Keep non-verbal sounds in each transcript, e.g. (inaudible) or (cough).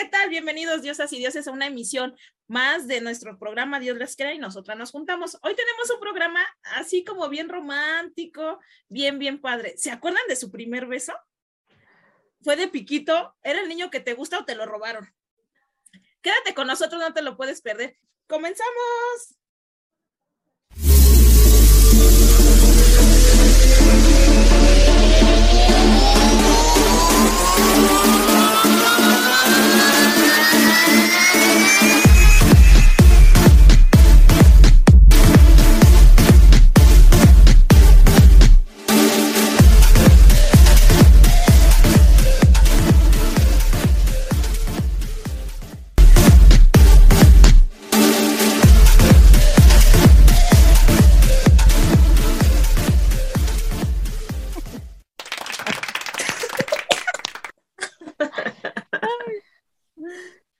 ¿qué tal? Bienvenidos, diosas y dioses, a una emisión más de nuestro programa Dios les crea y nosotras nos juntamos. Hoy tenemos un programa así como bien romántico, bien, bien padre. ¿Se acuerdan de su primer beso? Fue de piquito, era el niño que te gusta o te lo robaron. Quédate con nosotros, no te lo puedes perder. ¡Comenzamos!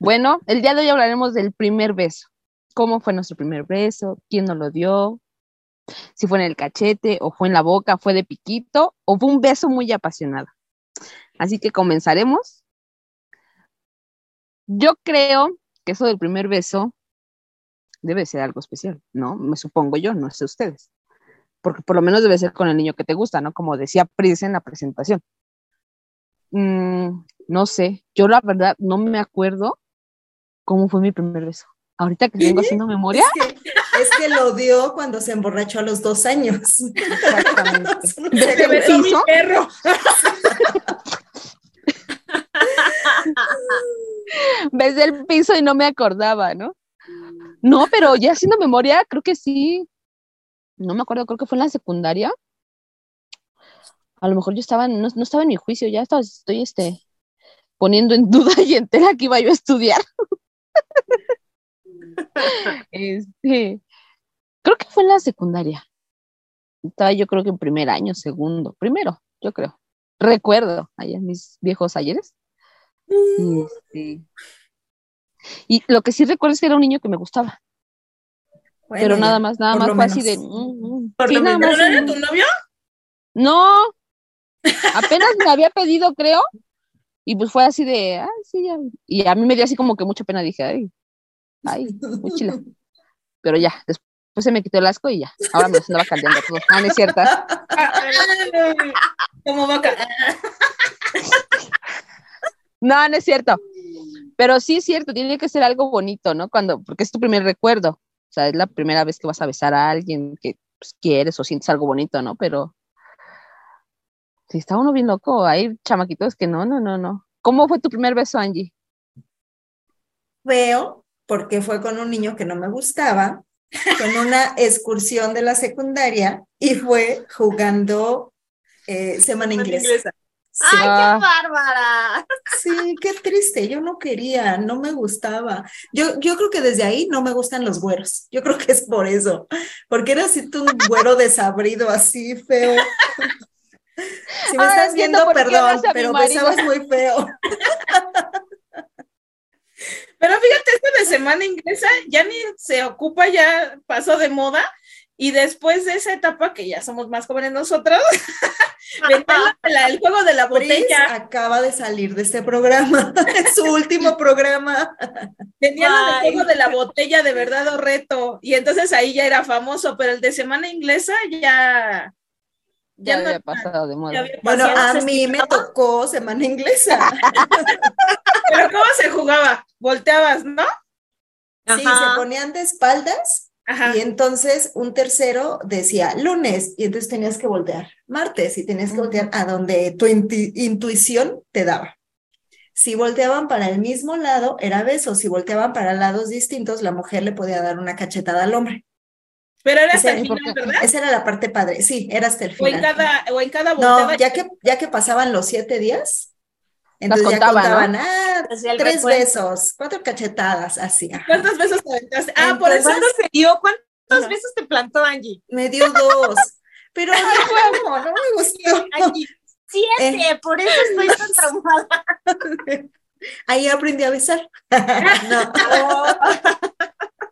Bueno, el día de hoy hablaremos del primer beso. ¿Cómo fue nuestro primer beso? ¿Quién nos lo dio? Si fue en el cachete o fue en la boca, fue de piquito o fue un beso muy apasionado. Así que comenzaremos. Yo creo que eso del primer beso debe ser algo especial, ¿no? Me supongo yo, no sé ustedes. Porque por lo menos debe ser con el niño que te gusta, ¿no? Como decía Pris en la presentación. Mm, no sé, yo la verdad no me acuerdo cómo fue mi primer beso. Ahorita que vengo haciendo memoria. Es que, lo dio cuando se emborrachó a los dos años. Exactamente. Se besó mi perro. Besé el piso y no me acordaba, ¿no? No, pero ya haciendo memoria, creo que sí. No me acuerdo, creo que fue en la secundaria. A lo mejor yo estaba, no, no estaba en mi juicio, ya estaba, estoy este, poniendo en duda y entera que iba yo a estudiar. (laughs) este, creo que fue en la secundaria. Estaba yo creo que en primer año, segundo, primero, yo creo. Recuerdo allá mis viejos ayeres. Y, mm. este, y lo que sí recuerdo es que era un niño que me gustaba. pero nada más, nada más fue así de. Mm, mm. ¿No era tu novio? No, apenas me había pedido, creo, y pues fue así de, ay, sí, ya. Y a mí me dio así como que mucha pena, dije, ay, ay, muy chila. (laughs) Pero ya, después se me quitó el asco y ya. Ahora me andaba caldeando todo. Ah, no es cierto. (laughs) Como vaca. No, no es cierto. Pero sí es cierto, tiene que ser algo bonito, ¿no? Cuando, porque es tu primer recuerdo. O sea, es la primera vez que vas a besar a alguien que pues, quieres o sientes algo bonito, ¿no? Pero Sí, está uno bien loco. Hay chamaquitos que no, no, no, no. ¿Cómo fue tu primer beso, Angie? Feo, porque fue con un niño que no me gustaba, con una excursión de la secundaria y fue jugando eh, semana inglesa. ¡Ay, qué ah. bárbara! Sí, qué triste. Yo no quería, no me gustaba. Yo, yo creo que desde ahí no me gustan los güeros. Yo creo que es por eso. Porque era así un güero desabrido, así feo. Si me estás viendo, perdón, pero besabas muy feo. Pero fíjate, esto de semana inglesa ya ni se ocupa, ya pasó de moda. Y después de esa etapa, que ya somos más jóvenes nosotros, (laughs) el juego de la botella. acaba de salir de este programa, (laughs) es su último programa. Tenía el juego de la botella de verdad o reto, y entonces ahí ya era famoso, pero el de semana inglesa ya, ya, había pasado de moda. Bueno, a mí me tocó semana inglesa. (laughs) Pero ¿cómo se jugaba? Volteabas, ¿no? Sí, se ponían de espaldas y entonces un tercero decía lunes y entonces tenías que voltear martes y tenías que voltear a donde tu intuición te daba. Si volteaban para el mismo lado, era beso. Si volteaban para lados distintos, la mujer le podía dar una cachetada al hombre. Pero era hasta el final, ¿verdad? Esa era la parte padre, sí, era hasta el final. O en cada, o en cada No, ya que, ya que pasaban los siete días, entonces ya contaban, ah, tres besos, cuatro cachetadas, así. ¿Cuántos besos te aventaste? Ah, por eso se dio. ¿Cuántos besos te plantó Angie? Me dio dos. Pero no, (laughs) no me gustó. Angie, siete, eh. por eso estoy tan (laughs) traumada. Ahí aprendí a besar. (laughs) no.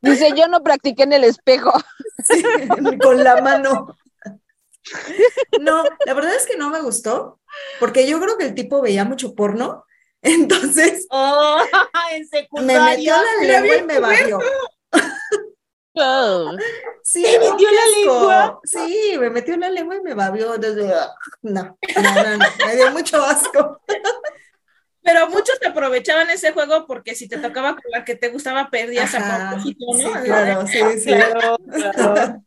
Dice, yo no practiqué en el espejo. con la mano. No, la verdad es que no me gustó, porque yo creo que el tipo veía mucho porno, entonces (laughs) me metió la lengua y me babió. Sí, ¿Me metió la lengua? Sí, me metió la lengua y me babió. Desde... No, no, no, no, me dio mucho asco. Pero muchos te aprovechaban ese juego porque si te tocaba con la que te gustaba, perdías a propósito, ¿no? Sí, claro, sí, sí. (laughs) Claro,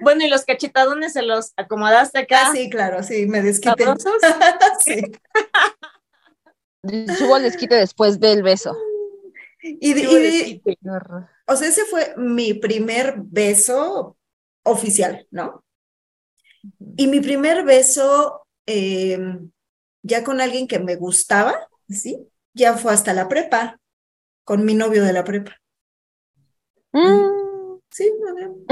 Bueno, y los cachetadones se los acomodaste acá. Ah, sí, claro, sí, me desquité. (laughs) sí. Subo el desquite después del beso. Y, y, o sea, ese fue mi primer beso oficial, ¿no? Y mi primer beso eh, ya con alguien que me gustaba, ¿sí? Ya fue hasta la prepa, con mi novio de la prepa. Mm. Sí, no,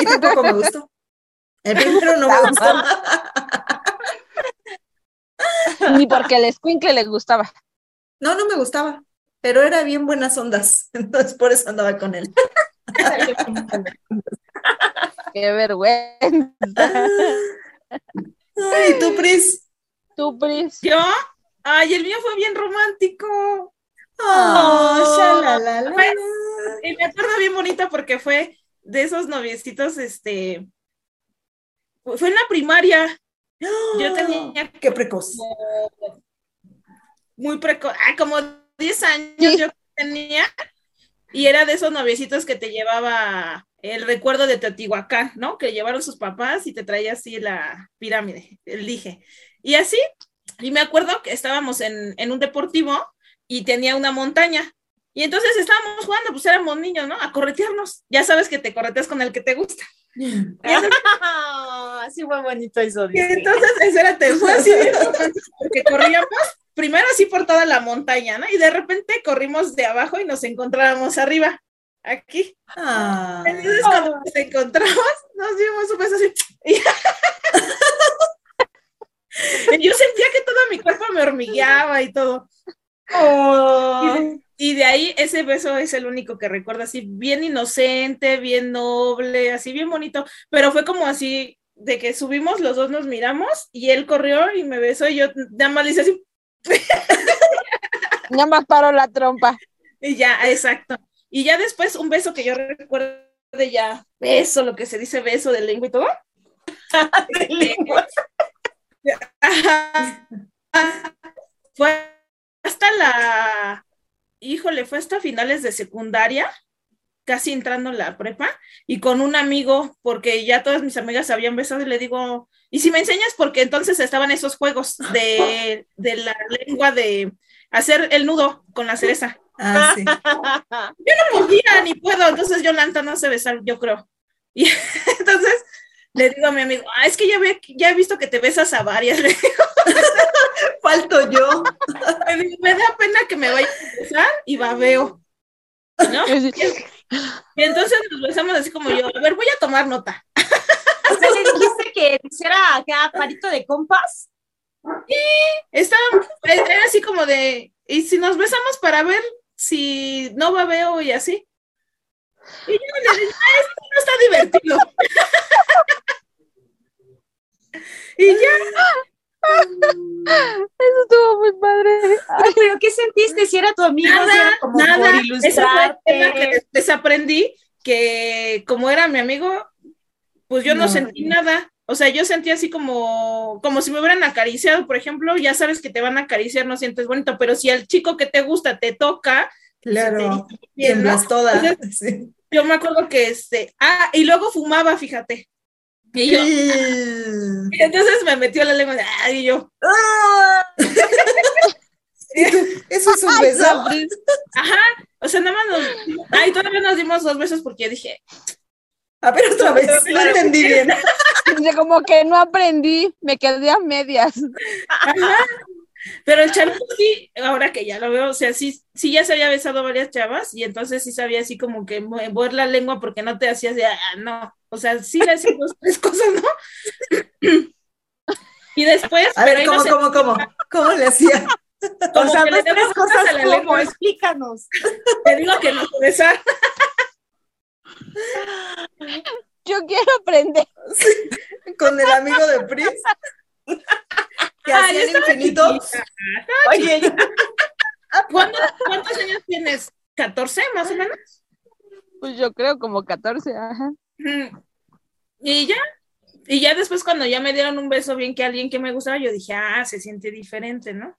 Y tampoco me gustó. El primero no me gustó. Ni porque el escuincle le gustaba. No, no me gustaba, pero era bien buenas ondas, (laughs) entonces por eso andaba con él. Qué vergüenza. Ay, tú, Pris. ¿Yo? Ay, el mío fue bien romántico. Oh, y me acuerdo bien bonita porque fue de esos noviecitos, este, fue en la primaria. Yo tenía... Qué precoz. muy precoz, ah, como 10 años yo tenía, y era de esos noviecitos que te llevaba el recuerdo de Teotihuacán, ¿no? Que llevaron sus papás y te traía así la pirámide, el dije. Y así, y me acuerdo que estábamos en, en un deportivo y tenía una montaña. Y entonces estábamos jugando, pues éramos niños, ¿no? A corretearnos. Ya sabes que te correteas con el que te gusta. (laughs) así fue bonito eso. Y entonces, eso era fue así, porque corríamos primero así por toda la montaña, ¿no? Y de repente corrimos de abajo y nos encontrábamos arriba, aquí. Ah. Entonces, cuando nos encontramos, nos dimos un beso así. (laughs) (laughs) Yo sentía que todo mi cuerpo me hormigueaba y todo. Y, de, ahí ese beso es el único que recuerdo, así bien inocente, bien noble, así bien bonito, pero fue como así de que subimos, los dos nos miramos y él corrió y me besó y yo nada más le hice así. (laughs) Nada más paró la trompa. Y ya, exacto. Y ya después un beso que yo recuerdo de ya, beso, lo que se dice beso de lengua y todo. (laughs) de lengua. (laughs) fue hasta la, híjole, fue hasta finales de secundaria, casi entrando en la prepa, y con un amigo, porque ya todas mis amigas habían besado y le digo, y si me enseñas, porque entonces estaban esos juegos de, (laughs) la lengua de hacer el nudo con la cereza. Ah, (laughs) yo no podía ni puedo, entonces Yolanda no sé besar, yo creo. Y entonces le digo a mi amigo, ah, es que ya, ve, ya he visto que te besas a varias. (laughs) Le digo, falto yo. Me, da pena que me vaya a besar y babeo. ¿No? Y, entonces nos besamos así como yo, a ver, voy a tomar nota. O sea, le dijiste que hiciera acá parito de compas. Sí, estaba, era así como de, y si nos besamos para ver si no babeo y así. Y yo le dije, ah, esto no está divertido. (laughs) y ya. Eso estuvo muy padre. pero ¿qué sentiste? Si era tu amigo, nada, si era como nada. por ilustrarte. que desaprendí que como era mi amigo, pues yo no, sentí nada. O sea, yo sentí así como, como si me hubieran acariciado, por ejemplo, ya sabes que te van a acariciar, no sientes bonito, pero si al chico que te gusta te toca, claro, tiemblas todas. (laughs) Yo me acuerdo que este, ah, y luego fumaba, fíjate. Y yo, (laughs) entonces me metió la lengua, ah, y yo, (laughs) Eso es un beso. Ajá, o sea, nada más nos, ay, todavía nos dimos dos besos porque yo dije, a ver otra vez, no entendí bien. (laughs) Como que no aprendí, me quedé a medias. Ajá. Pero el chavo sí, ahora que ya lo veo, o sea, sí, sí ya se había besado varias chavas y entonces sí sabía así como que mover la lengua porque no te hacías de, ah, no, o sea, sí le hacías dos, tres cosas, ¿no? y después... A ver, ¿cómo, cómo, cómo? ¿Cómo le hacía? o sea, dos, tres cosas a la lengua, explícanos. Te digo que no besar. Yo quiero aprender. (laughs) con el amigo de Pris (laughs) que hacían infinitos. Oye, ¿cuántos, años tienes? ¿14 más o menos? Pues yo creo como 14, ajá. Y ya, y ya después cuando ya me dieron un beso bien que alguien que me gustaba, yo dije, ah, se siente diferente, ¿no?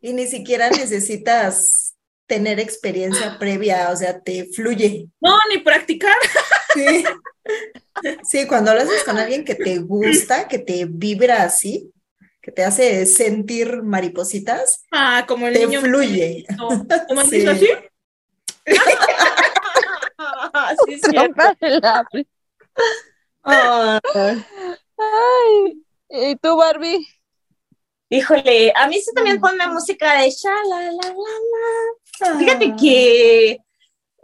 Y ni siquiera necesitas tener experiencia previa, o sea, te fluye. No, ni practicar. Sí. Sí, cuando lo haces con alguien que te gusta, que te vibra así, que te hace sentir maripositas, ah, como el te niño fluye. ¿Cómo (laughs) sí. así? (laughs) sí, Ay, ¿y tú, Barbie? Híjole, a mí sí también mm. ponme música de sha la la la la. Fíjate que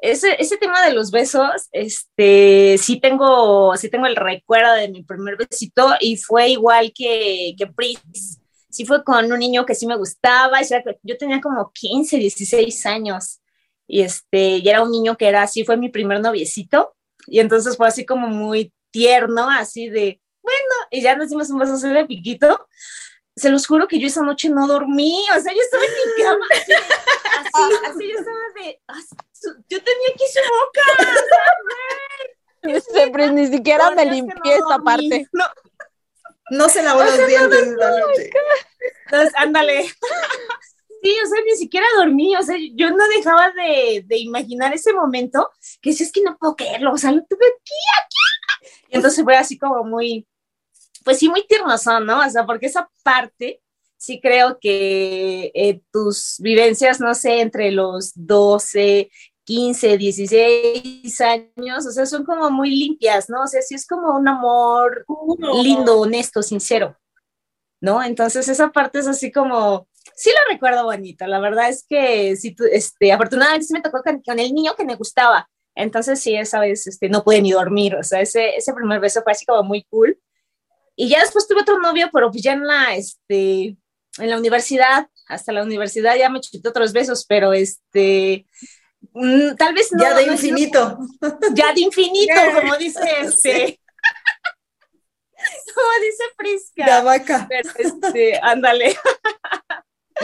ese, ese tema de los besos, este, sí tengo, sí tengo el recuerdo de mi primer besito y fue igual que, que Pris. Sí fue con un niño que sí me gustaba, yo tenía como 15, 16 años y este, y era un niño que era así, fue mi primer noviecito y entonces fue así como muy tierno, así de, bueno, y ya nos dimos un beso así de piquito. Se los juro que yo esa noche no dormí, o sea, yo estaba en mi (laughs) cama, así, así, yo estaba de, yo tenía aquí su boca, ¿sabes? (laughs) ni siquiera me limpié esta parte. No, no se lavó los dientes la noche. Entonces, ándale. Sí, o sea, ni siquiera dormí, o sea, yo no dejaba de, de imaginar ese momento, que si es que no puedo creerlo, o sea, lo tuve aquí, aquí. Y entonces fue así como muy, pues sí, muy tiernoso, ¿no? O sea, porque esa parte, sí creo que eh, tus vivencias, no sé, entre los 12, 15, 16 años, o sea, son como muy limpias, ¿no? O sea, sí es como un amor lindo, honesto, sincero, ¿no? Entonces esa parte es así como, sí lo recuerdo bonito, la verdad es que sí, este, afortunadamente sí me tocó con, el niño que me gustaba, entonces sí, esa vez este, no pude ni dormir, o sea, ese, ese primer beso fue así como muy cool. Y ya después tuve otro novio, pero pues ya en la, este, en la universidad, hasta la universidad ya me chuté otros besos, pero este, mm, tal vez no. Ya de infinito. (laughs) ya de infinito, como dice (laughs) este. (laughs) como dice Prisca. La vaca. Pero este, ándale.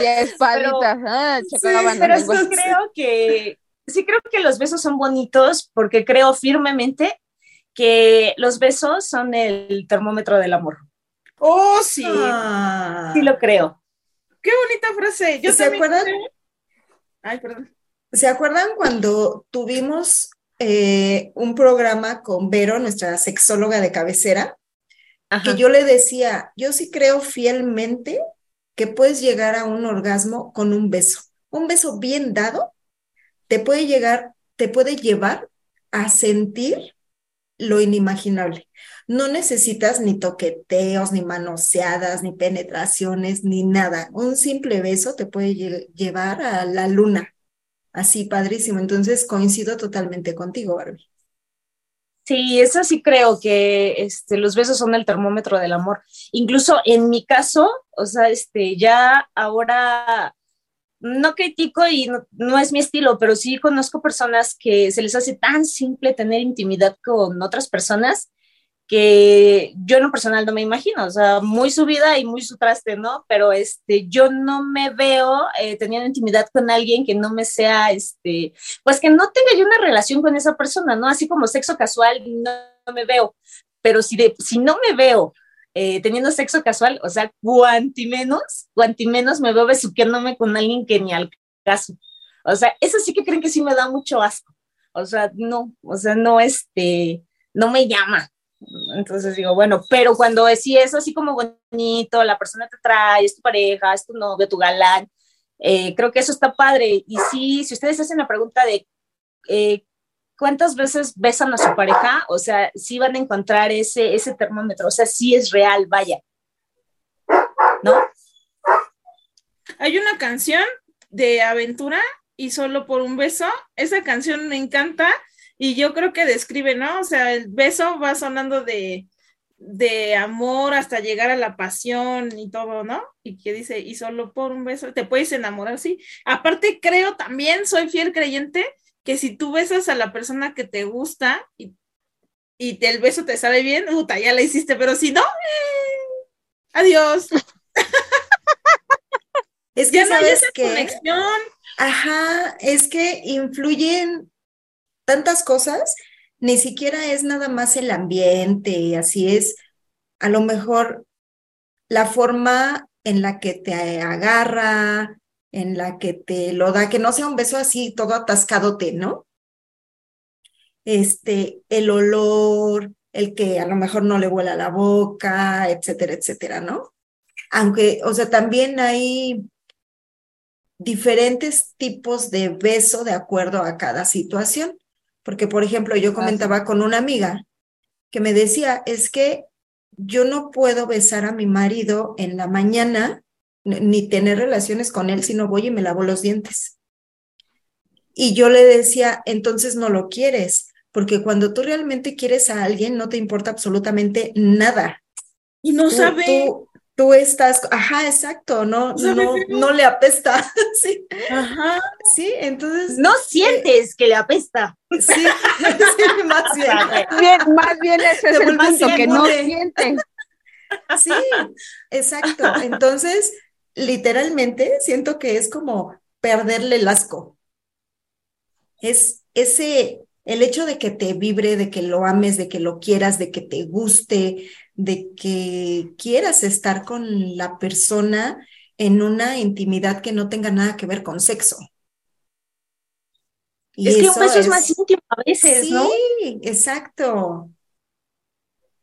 Ya espalditas. ah, sí, pero sí creo que sí creo que los besos son bonitos porque creo firmemente que los besos son el termómetro del amor. Oh, sí. Ah. Sí lo creo. Qué bonita frase. Yo ¿Se acuerdan? Ay, perdón. ¿Se acuerdan cuando tuvimos eh, un programa con Vero, nuestra sexóloga de cabecera? Que yo le decía, yo sí creo fielmente que puedes llegar a un orgasmo con un beso. Un beso bien dado te puede llegar, te puede llevar a sentir lo inimaginable. No necesitas ni toqueteos, ni manoseadas, ni penetraciones, ni nada. Un simple beso te puede llevar a la luna. Así, padrísimo. Entonces, coincido totalmente contigo, Barbie. Sí, eso sí creo que este, los besos son el termómetro del amor. Incluso en mi caso, o sea, este, ya ahora no critico y no, es mi estilo, pero sí conozco personas que se les hace tan simple tener intimidad con otras personas que yo en lo personal no me imagino, o sea, muy su vida y muy su traste, ¿no? Pero este, yo no me veo eh, teniendo intimidad con alguien que no me sea, este, pues que no tenga yo una relación con esa persona, ¿no? Así como sexo casual, no, me veo, pero si, de, si no me veo eh, teniendo sexo casual, o sea, cuanti menos, me veo besuqueándome con alguien que ni al caso. O sea, eso sí que creen que sí me da mucho asco. O sea, no, o sea, no, este, no me llama. Entonces digo, bueno, pero cuando sí es así como bonito, la persona te trae, es tu pareja, es tu novio, tu galán, eh, creo que eso está padre. Y sí, si ustedes hacen la pregunta de eh, cuántas veces besan a su pareja, o sea, sí van a encontrar ese, ese termómetro, o sea, sí es real, vaya. ¿No? Hay una canción de aventura y solo por un beso. Esa canción me encanta y yo creo que describe, ¿no? O sea, el beso va sonando de, de amor hasta llegar a la pasión y todo, ¿no? Y que dice, y solo por un beso te puedes enamorar, sí. Aparte, creo también, soy fiel creyente, que si tú besas a la persona que te gusta y, y el beso te sabe bien, puta, ya la hiciste, pero si no, eh, adiós. (laughs) Es que ya no hay esa conexión. Ajá, es que influyen tantas cosas, ni siquiera es nada más el ambiente, así es, a lo mejor la forma en la que te agarra, en la que te lo da, que no sea un beso así todo atascadote, ¿no? Este, el olor, el que a lo mejor no le huela la boca, etcétera, etcétera, ¿no? Aunque, o sea, también hay diferentes tipos de beso de acuerdo a cada situación. Porque, por ejemplo, yo comentaba con una amiga que me decía, es que yo no puedo besar a mi marido en la mañana ni tener relaciones con él si no voy y me lavo los dientes. Y yo le decía, entonces no lo quieres, porque cuando tú realmente quieres a alguien no te importa absolutamente nada. Y no sabe tú estás, ajá, exacto, no, no, no le apesta, (laughs) sí. Ajá. Sí, entonces. No sientes que le apesta. Sí, (laughs) sí (laughs) más bien. más bien ese es el punto, que no sientes. Sí, exacto. Entonces, literalmente siento que es como perderle el asco. Es ese, el hecho de que te vibre, de que lo ames, de que lo quieras, de que te guste, de que quieras estar con la persona en una intimidad que no tenga nada que ver con sexo. es que un beso es... más íntimo a veces, ¿no? Sí, exacto.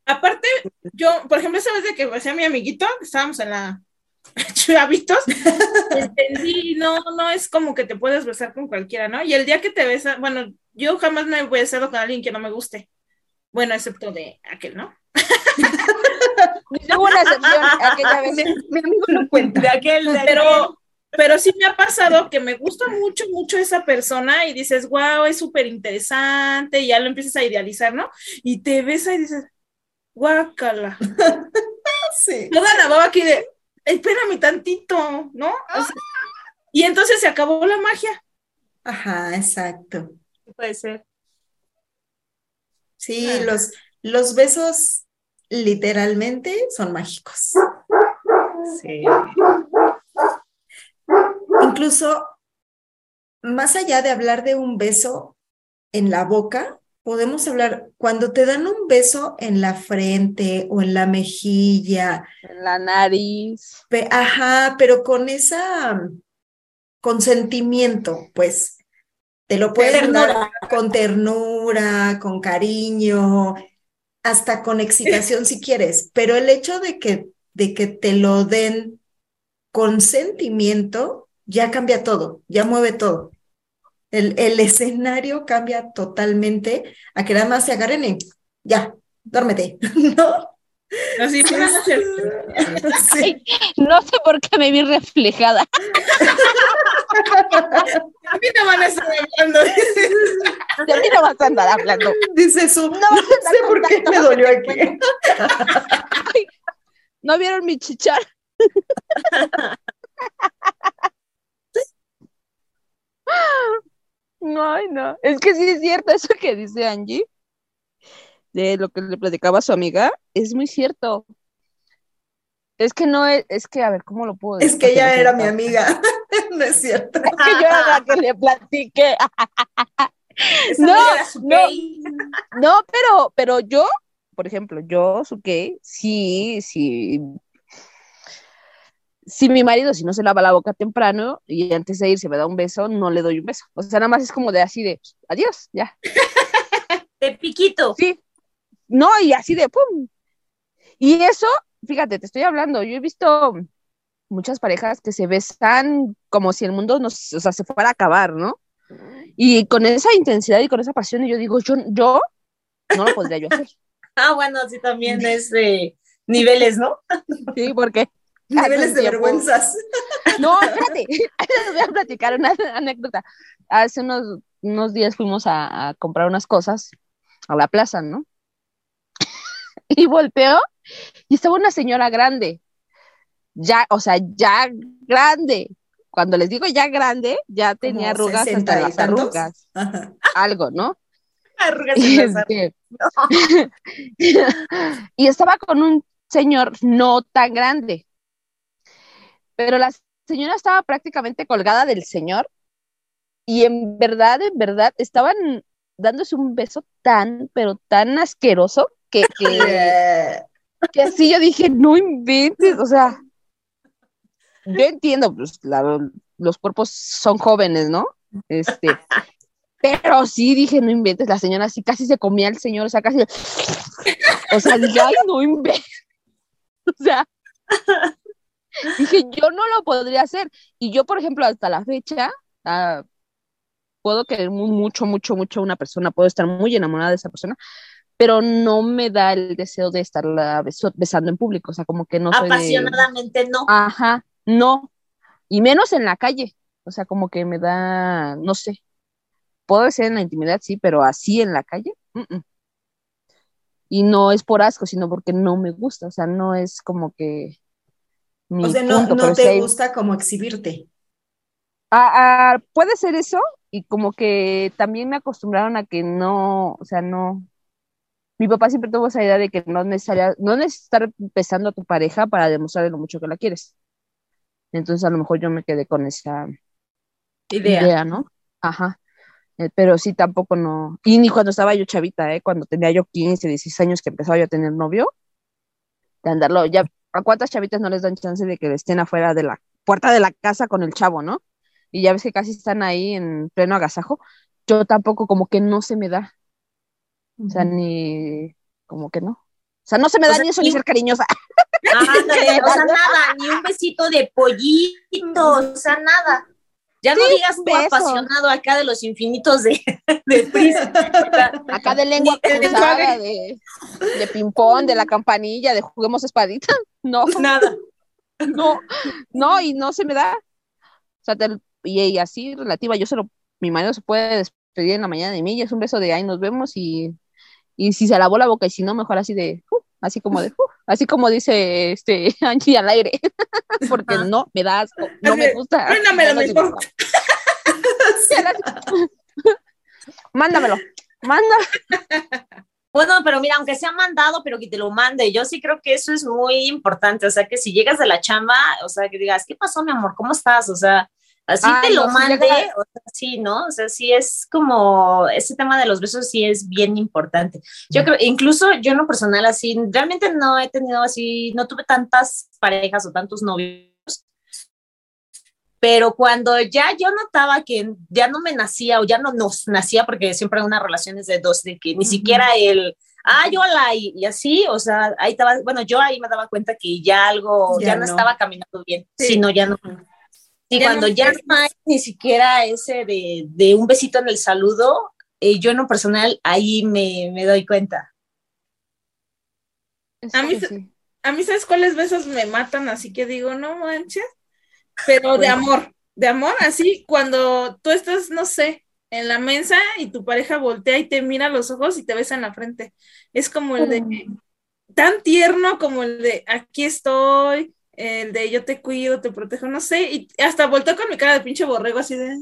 Aparte, yo, por ejemplo, esa vez de que decía mi amiguito, estábamos en la (laughs) chavitos, (laughs) entendí, no, no es como que te puedes besar con cualquiera, ¿no? Y el día que te besas, bueno, yo jamás me he besado con alguien que no me guste. Bueno, excepto de aquel, ¿no? (laughs) Ninguna excepción aquella vez. Mi, amigo no cuenta. De aquel, pero, pero sí me ha pasado que me gusta mucho, mucho esa persona y dices, wow, es súper interesante, y ya lo empiezas a idealizar, ¿no? Y te besa y dices, guácala. sí. Toda la baba aquí de, espérame tantito, ¿no? y entonces se acabó la magia. Ajá, exacto. Puede ser. Sí, los, los besos literalmente son mágicos. Sí. Incluso, más allá de hablar de un beso en la boca, podemos hablar cuando te dan un beso en la frente o en la mejilla. En la nariz. ajá, pero con esa consentimiento, pues. Te lo pueden dar con ternura, con cariño, hasta con excitación si quieres, pero el hecho de que, de que te lo den con sentimiento ya cambia todo, ya mueve todo. El, el escenario cambia totalmente a que nada más se agarren y ya, duérmete, (laughs) ¿no? Así sí. (laughs) no sé por qué me vi reflejada. a mí no van a estar hablando. De mí no vas a andar hablando. Dice su, no, sé por qué me dolió aquí. ¿No vieron mi chichar? (laughs) No, no. Es que sí es cierto (laughs) eso que dice Angie de lo que le platicaba a su amiga, es muy cierto. Es que no es, es que, a ver, ¿cómo lo puedo decir? Es que ella era mi amiga, (laughs) no es cierto. Es que yo era la que le platiqué. (laughs) no, no, no, pero, pero yo, por ejemplo, yo, Suke, sí, sí. Si mi marido, si no se lava la boca temprano y antes de irse me da un beso, no le doy un beso. O sea, nada más es como de así de adiós, ya. (laughs) De piquito. Sí, no, y así de pum. Y eso, fíjate, te estoy hablando, yo he visto muchas parejas que se besan como si el mundo nos, o sea, se fuera a acabar, ¿no? Y con esa intensidad y con esa pasión, yo digo, yo, yo no lo podría yo hacer. (laughs) ah, bueno, sí, también es de niveles, ¿no? sí, porque niveles de vergüenzas. (laughs) No, espérate, (laughs) les voy a platicar una (laughs) anécdota. Hace unos, unos días fuimos a comprar unas cosas a la plaza, ¿no? y volteó y estaba una señora grande, ya, o sea, ya grande. Cuando les digo ya grande, ya tenía arrugas hasta las arrugas, algo, ¿no? Arrugas y, este, y estaba con un señor no tan grande, pero la señora estaba prácticamente colgada del señor y en verdad, en verdad, estaban dándose un beso tan, pero tan asqueroso que, que, (laughs) que así yo dije, no inventes, o sea, yo entiendo, pues claro, los cuerpos son jóvenes, ¿no? Este, pero sí dije, no inventes, la señora así casi se comía al señor, o sea, casi, o sea, dije, ay, no inventes, (laughs) o sea, dije, yo no lo podría hacer, y yo, por ejemplo, hasta la fecha, ah, puedo querer mucho, mucho, mucho a una persona, puedo estar muy enamorada de esa persona, pero no me da el deseo de estarla besando en público, o sea, como que no soy Apasionadamente no. Ajá, no, y menos en la calle, o sea, como que me da, no sé, puedo ser en la intimidad, sí, pero así en la calle, y no es por asco, sino porque no me gusta, o sea, no es como que... o sea, no, no te gusta como exhibirte. Ah, ah, puede ser eso, y como que también me acostumbraron a que no, o sea, no. Mi papá siempre tuvo esa idea de que no necesaria, no necesitas estar besando a tu pareja para demostrarle lo mucho que la quieres. Entonces a lo mejor yo me quedé con esa idea, ¿no? Ajá. Eh, pero sí, tampoco no. Y ni cuando estaba yo chavita, ¿eh? Cuando tenía yo 15, 16 años que empezaba yo a tener novio, de andarlo, ya, ¿a cuántas chavitas no les dan chance de que estén afuera de la puerta de la casa con el chavo, ¿no? y ya ves que casi están ahí en pleno agasajo, yo tampoco como que no se me da. O sea, ni como que no. O sea, no se me da ni eso ni ser cariñosa. o sea, nada, ni un besito de pollito, o sea, nada. Ya no digas tú apasionado acá de los infinitos de, de (laughs) Acá de lengua cruzada, de, de ping-pong, de la campanilla, de juguemos espadita. (laughs) No. Nada. No, no, y no se me da. O sea, te, y, así relativa, yo solo, mi marido se puede despedir en la mañana de mí y es un beso de ahí nos vemos y, y si se lavó la boca y si no, mejor así de, así como de, uh, así como dice este (laughs) Angie al aire, (laughs) porque no me das, no me gusta. Mándamelo (laughs) Mándamelo, manda. Bueno, pero mira, aunque sea mandado, pero que te lo mande, yo sí creo que eso es muy importante, o sea, que si llegas de la chamba, o sea, que digas, ¿qué pasó, mi amor? ¿Cómo estás? O sea, así te lo mande, o sea, sí, ¿no? O sea, sí es como, ese tema de los besos sí es bien importante. Yo creo, incluso yo en lo personal así, realmente no he tenido así, no tuve tantas parejas o tantos novios, pero cuando ya yo notaba que ya no me nacía o ya no nos nacía, porque siempre hay una relación de dos, de que ni siquiera el, ah, yo la, y, así, o sea, ahí estaba, bueno, yo ahí me daba cuenta que ya algo, ya, no, estaba caminando bien, sino ya no. Y cuando ya no hay ni siquiera ese de, un besito en el saludo, eh, yo en lo personal ahí me, doy cuenta. A mí, a mí, ¿sabes cuáles besos me matan? Así que digo, no manches, pero de amor, de amor, así cuando tú estás, no sé, en la mesa y tu pareja voltea y te mira a los ojos y te besa en la frente. Es como el de, mm. tan tierno como el de, aquí estoy, el de yo te cuido, te protejo, no sé, y hasta volteó con mi cara de pinche borrego así de...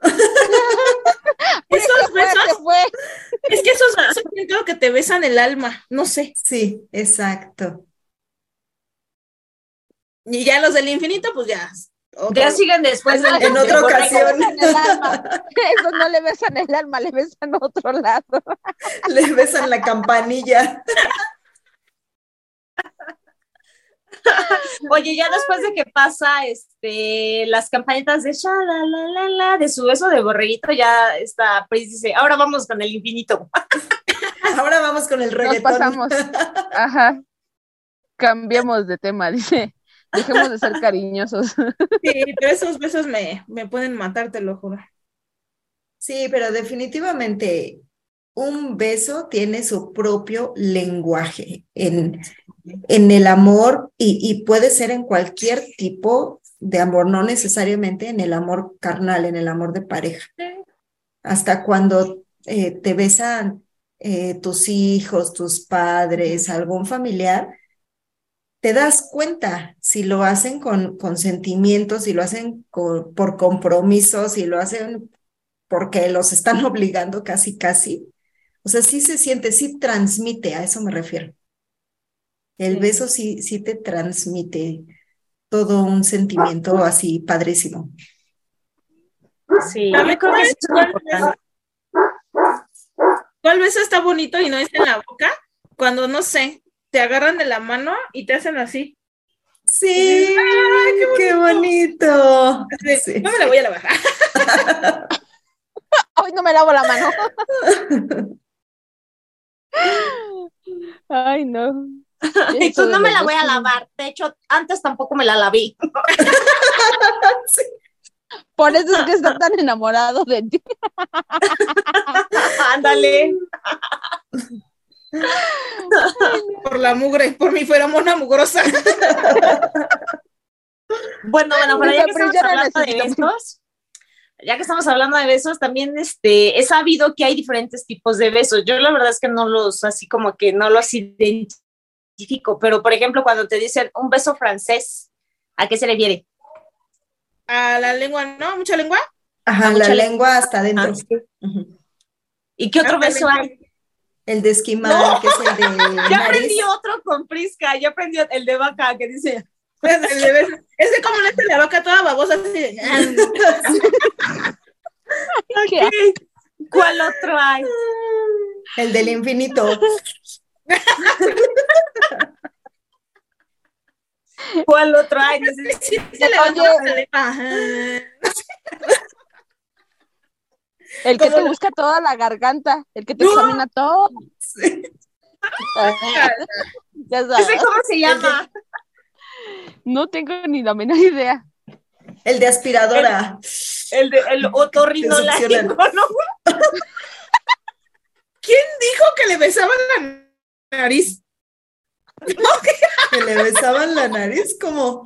(laughs) esos besos, es que esos besos creo que te besan el alma, no sé. Sí, exacto. Y ya los del infinito, pues ya. Ya siguen después en otra ocasión. (laughs) Eso no le besan el alma, le besan otro lado. Le besan la campanilla. (laughs) (laughs) Oye, ya después de que pasa este, las campanitas de sha, la, la, la, la, de su beso de borreguito, ya está Pris dice, ahora vamos con el infinito. (laughs) ahora vamos con el reggaetón. Nos pasamos. (laughs) Ajá. Cambiemos de tema, dice. Dejemos de ser cariñosos. Sí, pero esos besos me, me pueden matar, te lo juro. Sí, pero definitivamente un beso tiene su propio lenguaje en, en el amor y, puede ser en cualquier tipo de amor, no necesariamente en el amor carnal, en el amor de pareja. Hasta cuando eh, te besan eh, tus hijos, tus padres, algún familiar, te das cuenta si lo hacen con, con sentimientos, si lo hacen por compromiso, si lo hacen porque los están (laughs) obligando casi, casi. O sea, sí se siente, sí transmite, a eso me refiero. El beso sí, sí te transmite todo un sentimiento así padrísimo. Sí, ¿Cuál beso está bonito y no es en la boca? Cuando, no sé, te agarran de la mano y te hacen así. Sí, qué bonito. No me la voy a lavar. (laughs) (laughs) Hoy no me lavo la mano. (laughs) Ay, no. (laughs) Y tú no me la voy a lavar. De hecho, antes tampoco me la lavé. (laughs) Por eso es que está tan enamorado de ti. (laughs) Ándale. Por la mugre, por mi feromona mugrosa. Bueno, bueno, pero ya que estamos hablando de besos, ya que estamos hablando de besos, también este, he sabido que hay diferentes tipos de besos. Yo la verdad es que no los, así como que no los identifico, pero por ejemplo, cuando te dicen un beso francés, ¿a qué se le viene? A la lengua, ¿no? ¿Mucha lengua? Ajá, la lengua hasta adentro. Ah, ¿Y qué otro beso hay? El de esquimal, que es el de. (laughs) Ya aprendí otro con Prisca, ya aprendí el de vaca, que dice. Es de como no es la vaca toda babosa. Así (laughs) ¿Cuál otro hay? El del infinito. (laughs) ¿Cuál otro hay? El que te busca toda la garganta, el que te examina todo. (laughs) ya sabes. cómo se llama? No tengo ni la menor idea. El de aspiradora. El, de el otorrinolaringólogo. ¿Quién dijo que le besaban la nariz? que le besaban la nariz como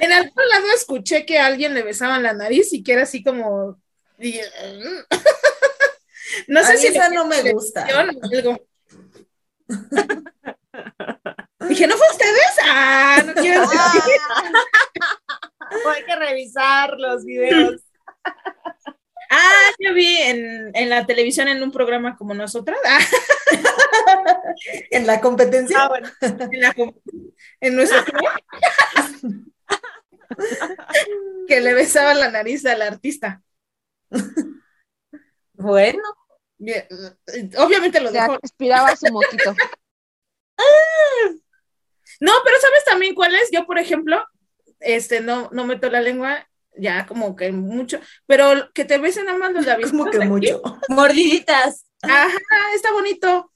en algún lado escuché que a alguien le besaban la nariz y que era así como. (laughs) No sé si esa no me gusta. Dije, ¿no fue ustedes? Ah, no quiero decir. (laughs) Hay que revisar los videos. Ah, yo vi en, en, la televisión en un programa como nosotras. en la competencia. Ah, bueno. En, la, en nuestro club. que le besaba la nariz al artista. Bueno. Obviamente lo dejó. Respiraba su moquito. No, pero ¿sabes también cuál es? Yo, por ejemplo, este, no, no meto la lengua ya como que mucho, pero que te besen nada más los labios. Como que mucho. Mordiditas. Ajá, está bonito.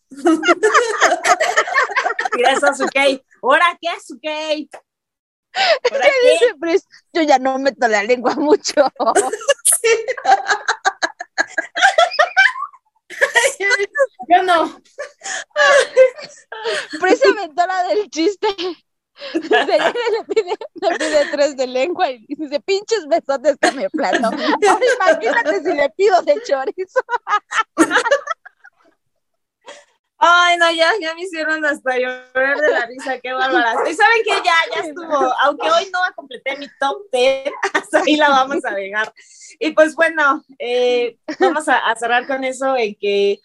Eso, Sukey. ¿Ahora qué es, Sukey? ¿Qué dice, Pris? Yo ya no meto la lengua mucho. Yo no. Pris se inventó la del chiste le pide, le pide tres de lengua y dice, pinches besotes que me plato. Ahora imagínate si le pido de chorizo. Ay, no, ya, ya me hicieron hasta llorar de la risa, qué bárbaras. Y saben que ya, ya estuvo, aunque hoy no completé mi top 10, (laughs) hasta ahí la vamos a dejar. Y pues bueno, eh, vamos a, a cerrar con eso en que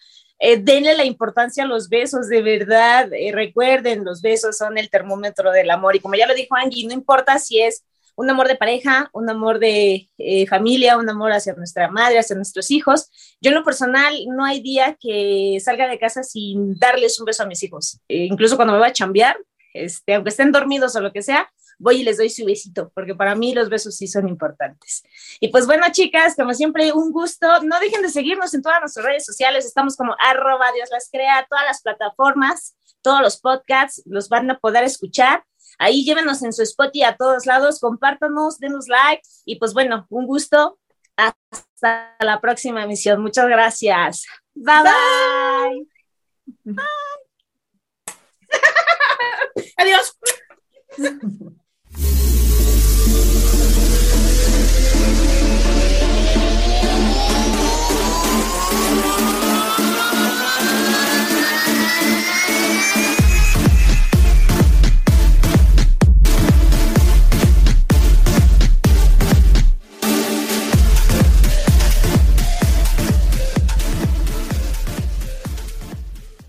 eh, denle la importancia a los besos, de verdad, eh, recuerden, los besos son el termómetro del amor y como ya lo dijo Angie, no importa si es un amor de pareja, un amor de eh, familia, un amor hacia nuestra madre, hacia nuestros hijos. Yo en lo personal no hay día que salga de casa sin darles un beso a mis hijos, incluso cuando me voy a chambear, este, aunque estén dormidos o lo que sea, voy y les doy su besito, porque para mí los besos sí son importantes. Y pues bueno, chicas, como siempre, un gusto. No dejen de seguirnos en todas nuestras redes sociales. Estamos como arroba Dios las crea, todas las plataformas, todos los podcasts los van a poder escuchar. Ahí llévenos en su spot y a todos lados, compártanos, denos like y pues bueno, un gusto. Hasta la próxima emisión. Muchas gracias. bye. bye. bye. (laughs) Adiós. (laughs)